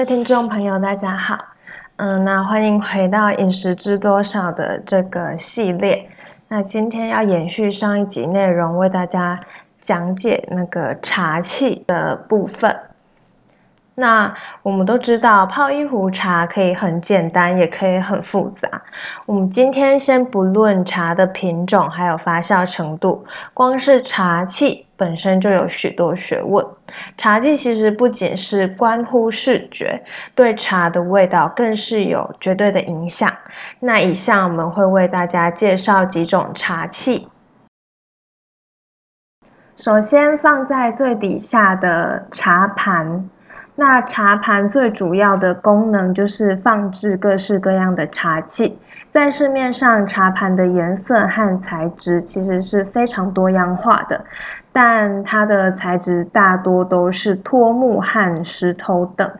位听众朋友，大家好。嗯，那欢迎回到《饮食知多少》的这个系列。那今天要延续上一集内容，为大家讲解那个茶器的部分。那我们都知道，泡一壶茶可以很简单，也可以很复杂。我们今天先不论茶的品种还有发酵程度，光是茶器本身就有许多学问。茶器其实不仅是关乎视觉，对茶的味道更是有绝对的影响。那以下我们会为大家介绍几种茶器。首先放在最底下的茶盘。那茶盘最主要的功能就是放置各式各样的茶器。在市面上，茶盘的颜色和材质其实是非常多样化的，但它的材质大多都是托木和石头等。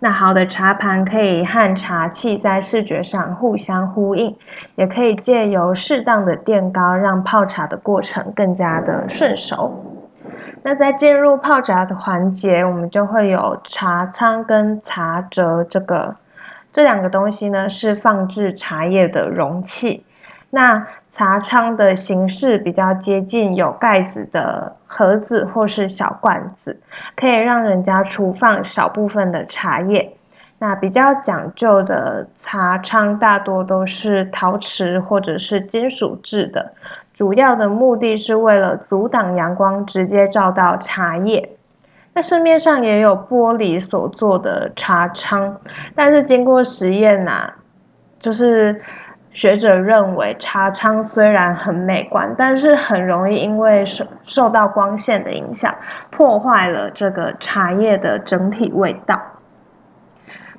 那好的茶盘可以和茶器在视觉上互相呼应，也可以借由适当的垫高，让泡茶的过程更加的顺手。那在进入泡茶的环节，我们就会有茶仓跟茶折这个这两个东西呢，是放置茶叶的容器。那茶仓的形式比较接近有盖子的盒子或是小罐子，可以让人家储放少部分的茶叶。那比较讲究的茶仓大多都是陶瓷或者是金属制的。主要的目的是为了阻挡阳光直接照到茶叶。那市面上也有玻璃所做的茶仓，但是经过实验呐，就是学者认为茶仓虽然很美观，但是很容易因为受受到光线的影响，破坏了这个茶叶的整体味道。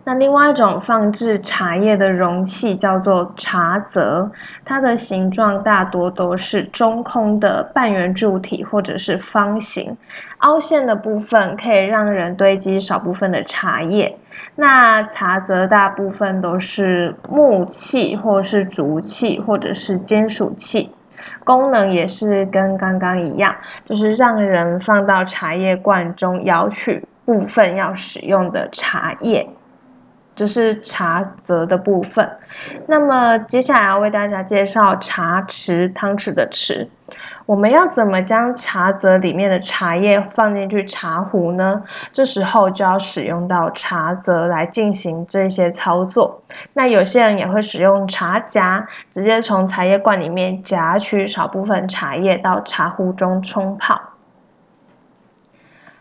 那另外一种放置茶叶的容器叫做茶则，它的形状大多都是中空的半圆柱体或者是方形，凹陷的部分可以让人堆积少部分的茶叶。那茶则大部分都是木器或是竹器或者是金属器，功能也是跟刚刚一样，就是让人放到茶叶罐中舀取部分要使用的茶叶。这是茶则的部分，那么接下来要为大家介绍茶匙，汤匙的匙。我们要怎么将茶则里面的茶叶放进去茶壶呢？这时候就要使用到茶则来进行这些操作。那有些人也会使用茶夹，直接从茶叶罐里面夹取少部分茶叶到茶壶中冲泡。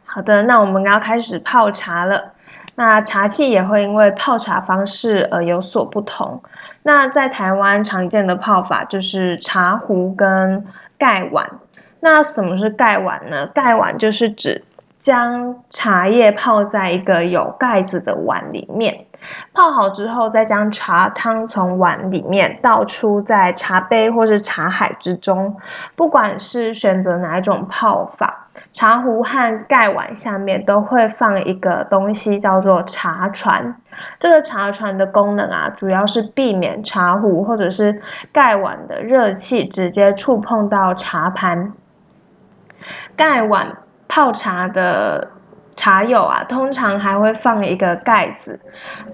好的，那我们要开始泡茶了。那茶器也会因为泡茶方式而有所不同。那在台湾常见的泡法就是茶壶跟盖碗。那什么是盖碗呢？盖碗就是指将茶叶泡在一个有盖子的碗里面，泡好之后再将茶汤从碗里面倒出在茶杯或是茶海之中。不管是选择哪一种泡法。茶壶和盖碗下面都会放一个东西，叫做茶船。这个茶船的功能啊，主要是避免茶壶或者是盖碗的热气直接触碰到茶盘。盖碗泡茶的茶友啊，通常还会放一个盖子，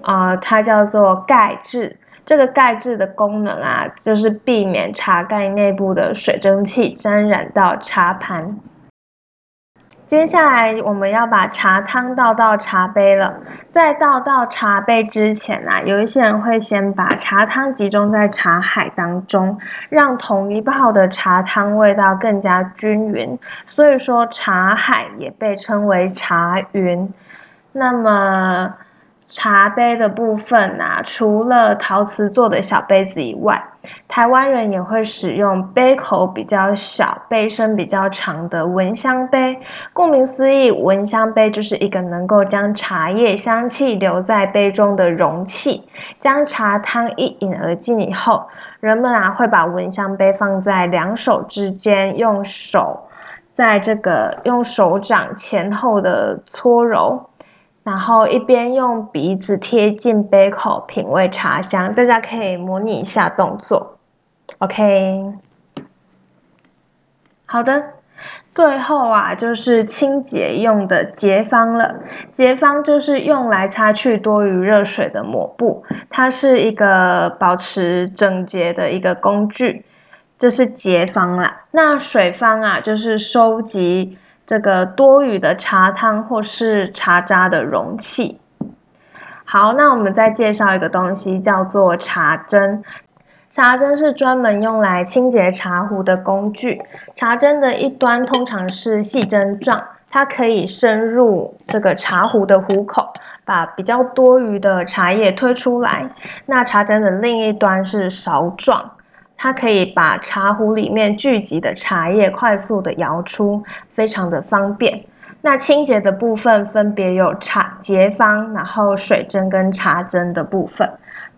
啊，它叫做盖制。这个盖制的功能啊，就是避免茶盖内部的水蒸气沾染到茶盘。接下来我们要把茶汤倒到茶杯了。在倒到茶杯之前啊，有一些人会先把茶汤集中在茶海当中，让同一泡的茶汤味道更加均匀。所以说茶海也被称为茶云。那么。茶杯的部分啊，除了陶瓷做的小杯子以外，台湾人也会使用杯口比较小、杯身比较长的闻香杯。顾名思义，闻香杯就是一个能够将茶叶香气留在杯中的容器。将茶汤一饮而尽以后，人们啊会把闻香杯放在两手之间，用手在这个用手掌前后的搓揉。然后一边用鼻子贴近杯口品味茶香，大家可以模拟一下动作。OK，好的，最后啊，就是清洁用的洁方了。洁方就是用来擦去多余热水的抹布，它是一个保持整洁的一个工具，这是洁方啦。那水方啊，就是收集这个多余的茶汤或是茶渣的容器。好，那我们再介绍一个东西，叫做茶针。茶针是专门用来清洁茶壶的工具。茶针的一端通常是细针状，它可以深入这个茶壶的壶口，把比较多余的茶叶推出来。那茶针的另一端是勺状，它可以把茶壶里面聚集的茶叶快速的摇出，非常的方便。那清洁的部分分别有茶洁方，然后水针跟茶针的部分。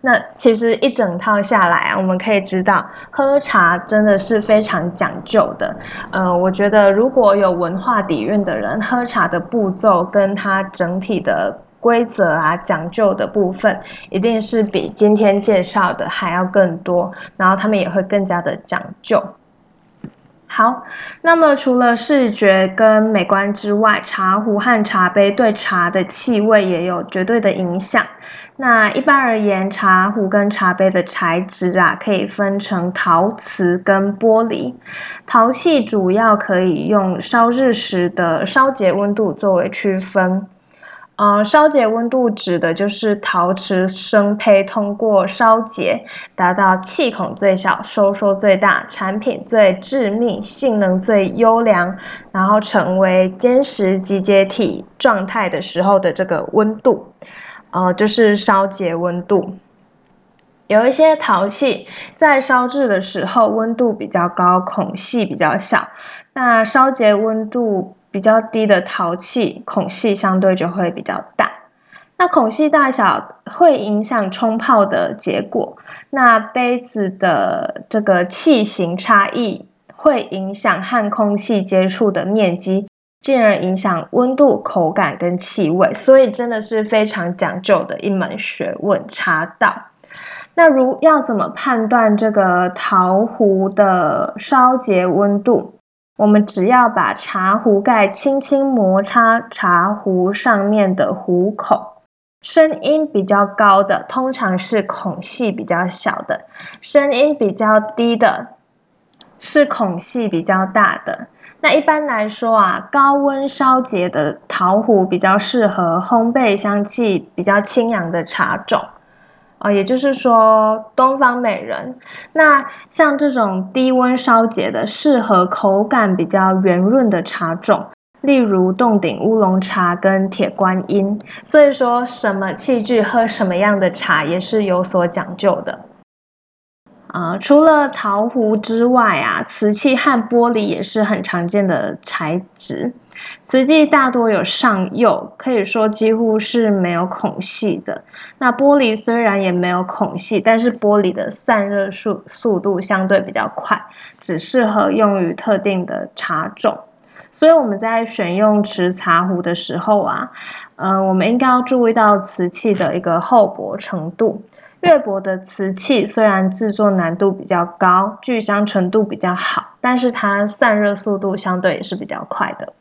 那其实一整套下来啊，我们可以知道，喝茶真的是非常讲究的。呃，我觉得如果有文化底蕴的人，喝茶的步骤跟它整体的规则啊、讲究的部分，一定是比今天介绍的还要更多。然后他们也会更加的讲究。好，那么除了视觉跟美观之外，茶壶和茶杯对茶的气味也有绝对的影响。那一般而言，茶壶跟茶杯的材质啊，可以分成陶瓷跟玻璃。陶器主要可以用烧制时的烧结温度作为区分。呃，烧结温度指的就是陶瓷生胚通过烧结，达到气孔最小、收缩最大、产品最致密、性能最优良，然后成为坚实集结体状态的时候的这个温度。呃，就是烧结温度。有一些陶器在烧制的时候温度比较高，孔隙比较小，那烧结温度。比较低的陶器孔隙相对就会比较大，那孔隙大小会影响冲泡的结果。那杯子的这个器型差异会影响和空气接触的面积，进而影响温度、口感跟气味。所以真的是非常讲究的一门学问，茶道。那如要怎么判断这个陶壶的烧结温度？我们只要把茶壶盖轻轻摩擦茶壶上面的壶口，声音比较高的通常是孔隙比较小的，声音比较低的是孔隙比较大的。那一般来说啊，高温烧结的陶壶比较适合烘焙香气比较清扬的茶种。啊，也就是说，东方美人。那像这种低温烧结的，适合口感比较圆润的茶种，例如洞顶乌龙茶跟铁观音。所以说，什么器具喝什么样的茶，也是有所讲究的。啊，除了陶壶之外啊，瓷器和玻璃也是很常见的材质。瓷器大多有上釉，可以说几乎是没有孔隙的。那玻璃虽然也没有孔隙，但是玻璃的散热速速度相对比较快，只适合用于特定的茶种。所以我们在选用瓷茶壶的时候啊，呃，我们应该要注意到瓷器的一个厚薄程度。越薄的瓷器虽然制作难度比较高，聚香程度比较好，但是它散热速度相对也是比较快的。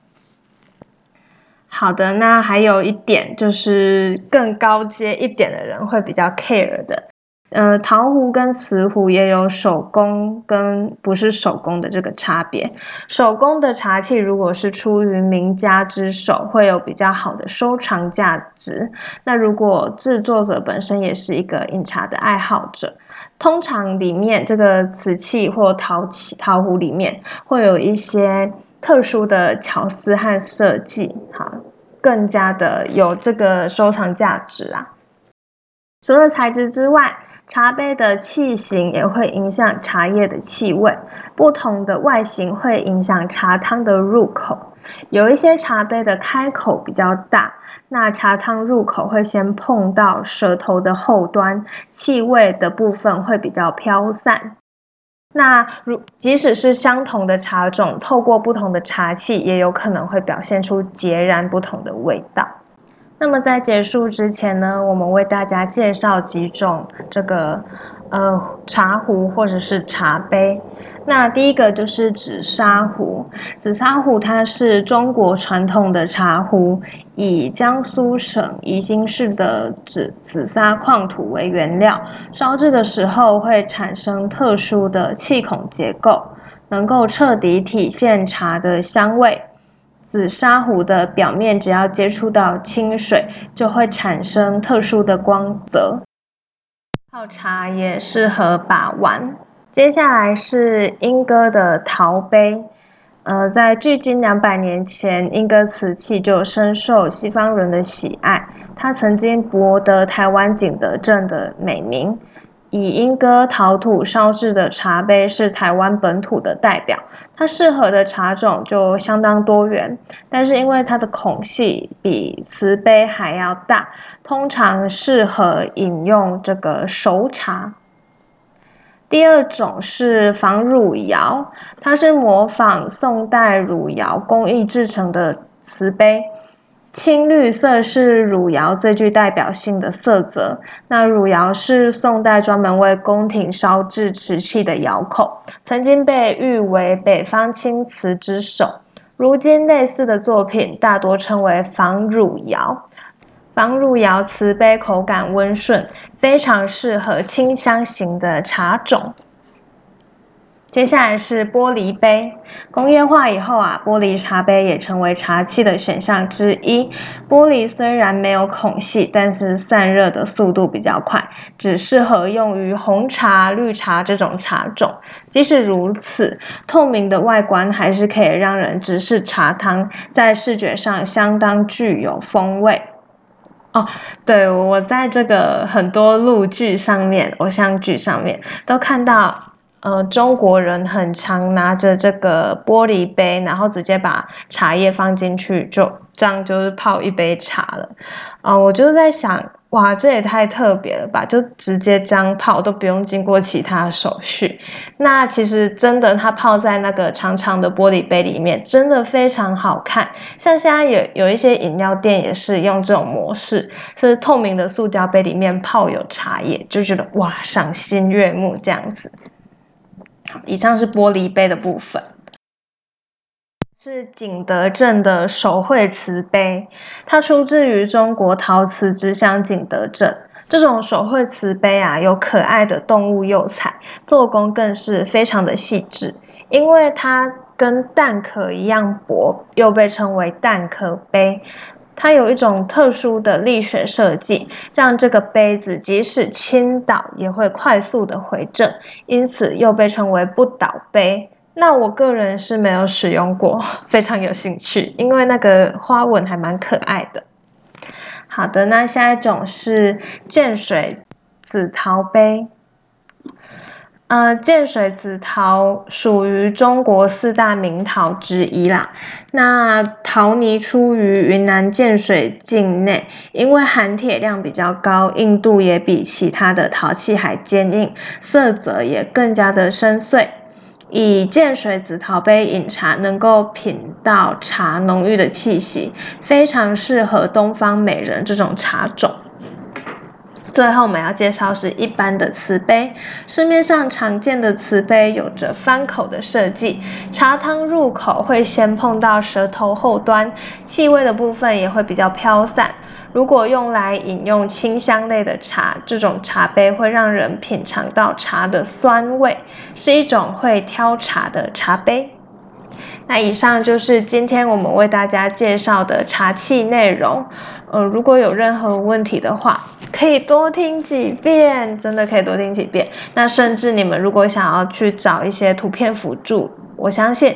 好的，那还有一点就是更高阶一点的人会比较 care 的，呃，陶壶跟瓷壶也有手工跟不是手工的这个差别。手工的茶器如果是出于名家之手，会有比较好的收藏价值。那如果制作者本身也是一个饮茶的爱好者，通常里面这个瓷器或陶器陶壶里面会有一些。特殊的巧思和设计，哈，更加的有这个收藏价值啊。除了材质之外，茶杯的器型也会影响茶叶的气味。不同的外形会影响茶汤的入口。有一些茶杯的开口比较大，那茶汤入口会先碰到舌头的后端，气味的部分会比较飘散。那如即使是相同的茶种，透过不同的茶器，也有可能会表现出截然不同的味道。那么在结束之前呢，我们为大家介绍几种这个呃茶壶或者是茶杯。那第一个就是紫砂壶，紫砂壶它是中国传统的茶壶，以江苏省宜兴市的紫紫砂矿土为原料，烧制的时候会产生特殊的气孔结构，能够彻底体现茶的香味。紫砂壶的表面只要接触到清水，就会产生特殊的光泽，泡茶也适合把玩。接下来是莺歌的陶杯，呃，在距今两百年前，莺歌瓷器就深受西方人的喜爱。它曾经博得台湾景德镇的美名。以莺歌陶土烧制的茶杯是台湾本土的代表，它适合的茶种就相当多元，但是因为它的孔隙比瓷杯还要大，通常适合饮用这个熟茶。第二种是仿汝窑，它是模仿宋代汝窑工艺制成的瓷杯，青绿色是汝窑最具代表性的色泽。那汝窑是宋代专门为宫廷烧制瓷器的窑口，曾经被誉为北方青瓷之首。如今类似的作品大多称为仿汝窑。仿汝窑瓷杯口感温顺，非常适合清香型的茶种。接下来是玻璃杯，工业化以后啊，玻璃茶杯也成为茶器的选项之一。玻璃虽然没有孔隙，但是散热的速度比较快，只适合用于红茶、绿茶这种茶种。即使如此，透明的外观还是可以让人直视茶汤，在视觉上相当具有风味。哦，对，我在这个很多录剧上面、偶像剧上面都看到，呃，中国人很常拿着这个玻璃杯，然后直接把茶叶放进去，就这样就是泡一杯茶了。啊，我就在想。哇，这也太特别了吧！就直接这样泡都不用经过其他手续。那其实真的，它泡在那个长长的玻璃杯里面，真的非常好看。像现在有有一些饮料店也是用这种模式，是透明的塑胶杯里面泡有茶叶，就觉得哇，赏心悦目这样子。以上是玻璃杯的部分。是景德镇的手绘瓷杯，它出自于中国陶瓷之乡景德镇。这种手绘瓷杯啊，有可爱的动物釉彩，做工更是非常的细致。因为它跟蛋壳一样薄，又被称为蛋壳杯。它有一种特殊的力学设计，让这个杯子即使倾倒也会快速的回正，因此又被称为不倒杯。那我个人是没有使用过，非常有兴趣，因为那个花纹还蛮可爱的。好的，那下一种是建水紫陶杯。呃，建水紫陶属于中国四大名陶之一啦。那陶泥出于云南建水境内，因为含铁量比较高，硬度也比其他的陶器还坚硬，色泽也更加的深邃。以建水紫陶杯饮茶，能够品到茶浓郁的气息，非常适合东方美人这种茶种。最后我们要介绍是一般的瓷杯，市面上常见的瓷杯有着翻口的设计，茶汤入口会先碰到舌头后端，气味的部分也会比较飘散。如果用来饮用清香类的茶，这种茶杯会让人品尝到茶的酸味，是一种会挑茶的茶杯。那以上就是今天我们为大家介绍的茶器内容。呃，如果有任何问题的话，可以多听几遍，真的可以多听几遍。那甚至你们如果想要去找一些图片辅助，我相信，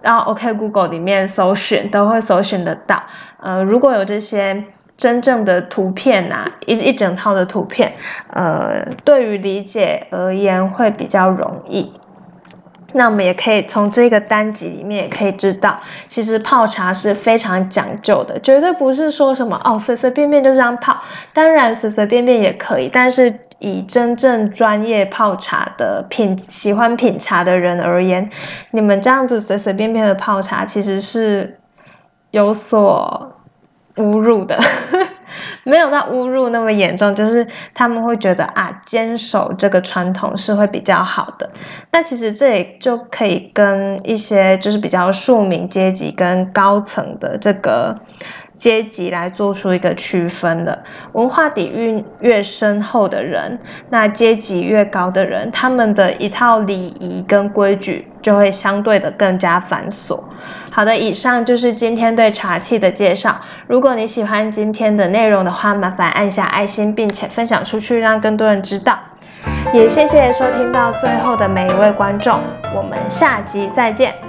到 OK Google 里面搜寻都会搜寻得到。呃，如果有这些真正的图片呐，一一整套的图片，呃，对于理解而言会比较容易。那我们也可以从这个单集里面也可以知道，其实泡茶是非常讲究的，绝对不是说什么哦随随便便就这样泡。当然随随便便也可以，但是以真正专业泡茶的品喜欢品茶的人而言，你们这样子随随便便的泡茶，其实是有所侮辱的，没有到侮辱那么严重，就是他们会觉得啊，坚守这个传统是会比较好的。那其实这也就可以跟一些就是比较庶民阶级跟高层的这个。阶级来做出一个区分的，文化底蕴越深厚的人，那阶级越高的人，他们的一套礼仪跟规矩就会相对的更加繁琐。好的，以上就是今天对茶器的介绍。如果你喜欢今天的内容的话，麻烦按下爱心，并且分享出去，让更多人知道。也谢谢收听到最后的每一位观众，我们下集再见。